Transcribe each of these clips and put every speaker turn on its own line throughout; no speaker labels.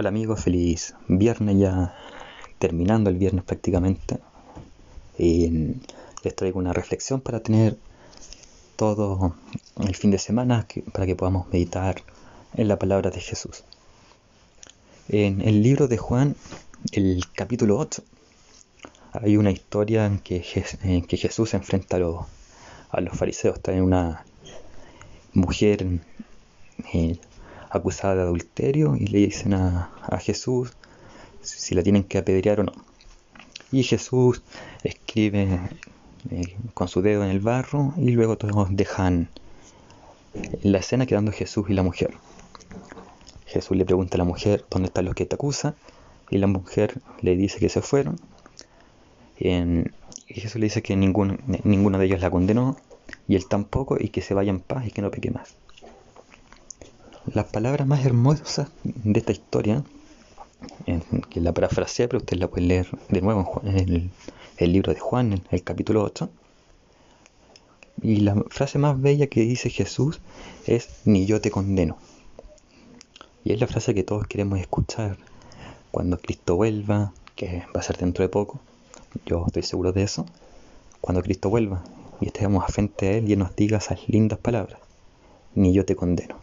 Hola amigos, feliz viernes ya terminando el viernes prácticamente. Y les traigo una reflexión para tener todo el fin de semana para que podamos meditar en la palabra de Jesús. En el libro de Juan, el capítulo 8, hay una historia en que, Jesús se enfrenta a los, fariseos. Está en una mujer acusada de adulterio y le dicen a, Jesús si la tienen que apedrear o no. Y Jesús escribe eh, con su dedo en el barro y luego todos dejan la escena quedando Jesús y la mujer. Jesús le pregunta a la mujer dónde están los que te acusan y la mujer le dice que se fueron. y Jesús le dice que ninguno, ninguno de ellos la condenó y él tampoco y que se vaya en paz y que no peque más las palabras más hermosas de esta historia, que la parafrasea, pero usted la puede leer de nuevo en, el, libro de Juan, en el capítulo 8. Y la frase más bella que dice Jesús es, ni yo te condeno. Y es la frase que todos queremos escuchar cuando Cristo vuelva, que va a ser dentro de poco. Yo estoy seguro de eso. Cuando Cristo vuelva y estemos frente a Él y Él nos diga esas lindas palabras, ni yo te condeno.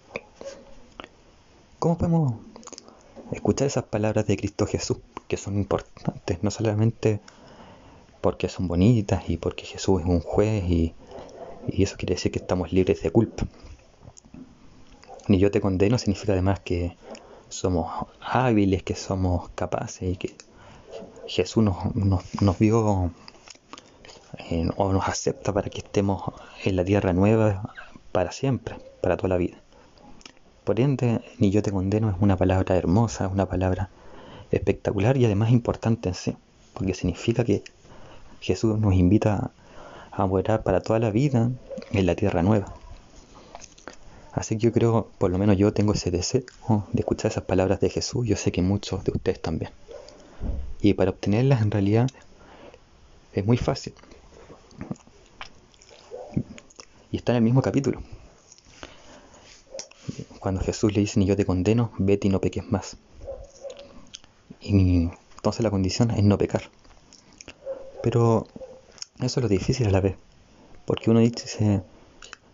¿Cómo podemos escuchar esas palabras de Cristo Jesús que son importantes, no solamente porque son bonitas y porque Jesús es un juez y, eso quiere decir que estamos libres de culpa? Ni yo te condeno significa además que somos hábiles, que somos capaces y que Jesús nos, vio eh, o nos acepta para que estemos en la tierra nueva para siempre, para toda la vida. Por ende, ni yo te condeno es una palabra hermosa, es una palabra espectacular y además importante en sí, porque significa que Jesús nos invita a morar para toda la vida en la tierra nueva. Así que yo creo, por lo menos yo tengo ese deseo de escuchar esas palabras de Jesús, yo sé que muchos de ustedes también. Y para obtenerlas en realidad es muy fácil. Y está en el mismo capítulo cuando Jesús le dice, ni yo te condeno, vete y no peques más. Y entonces la condición es no pecar. Pero eso es lo difícil a la vez, porque uno dice,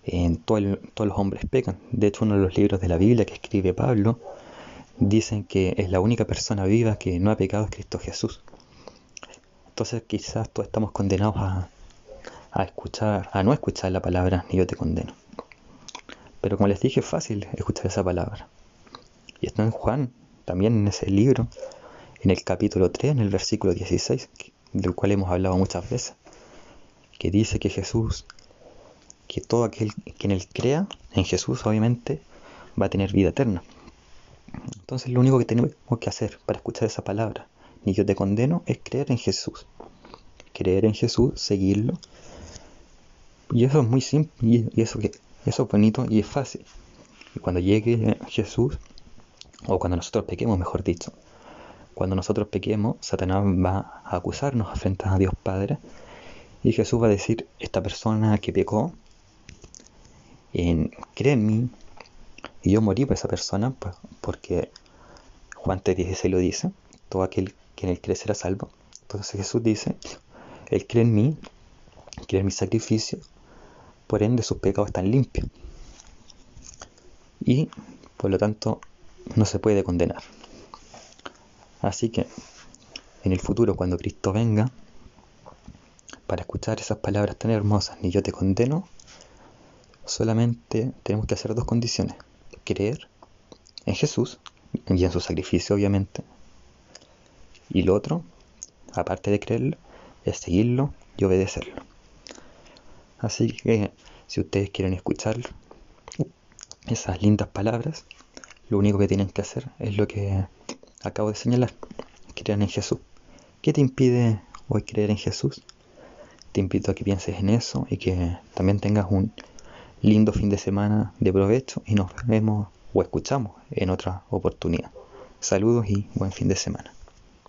en todos los hombres pecan. De hecho, uno de los libros de la Biblia que escribe Pablo, dicen que es la única persona viva que no ha pecado es Cristo Jesús. Entonces quizás todos estamos condenados a escuchar, a no escuchar la palabra, ni yo te condeno. Pero como les dije, es fácil escuchar esa palabra. Y está en Juan, también en ese libro, en el capítulo 3, en el versículo 16, del cual hemos hablado muchas veces, que dice que Jesús, que todo aquel que en él crea, en Jesús obviamente, va a tener vida eterna. Entonces lo único que tenemos que hacer para escuchar esa palabra, ni yo te condeno, es creer en Jesús. Creer en Jesús, seguirlo. Y eso es muy simple. Y eso que eso es bonito y es fácil. Y cuando llegue Jesús, o cuando nosotros pequemos, mejor dicho, cuando nosotros pequemos, Satanás va a acusarnos frente a Dios Padre. Y Jesús va a decir, esta persona que pecó, en, cree en mí, y yo morí por esa persona, pues, porque Juan 3.16 lo dice, todo aquel que en él cree será salvo. Entonces Jesús dice, él cree en mí, cree en mi sacrificio, por ende sus pecados están limpios. Y por lo tanto no se puede condenar. Así que en el futuro, cuando Cristo venga, para escuchar esas palabras tan hermosas, ni yo te condeno, solamente tenemos que hacer dos condiciones. Creer en Jesús y en su sacrificio, obviamente. Y lo otro, aparte de creerlo, es seguirlo y obedecerlo. Así que si ustedes quieren escuchar esas lindas palabras, lo único que tienen que hacer es lo que acabo de señalar, crean en Jesús. ¿Qué te impide hoy creer en Jesús? Te invito a que pienses en eso y que también tengas un lindo fin de semana de provecho y nos vemos o escuchamos en otra oportunidad. Saludos y buen fin de semana.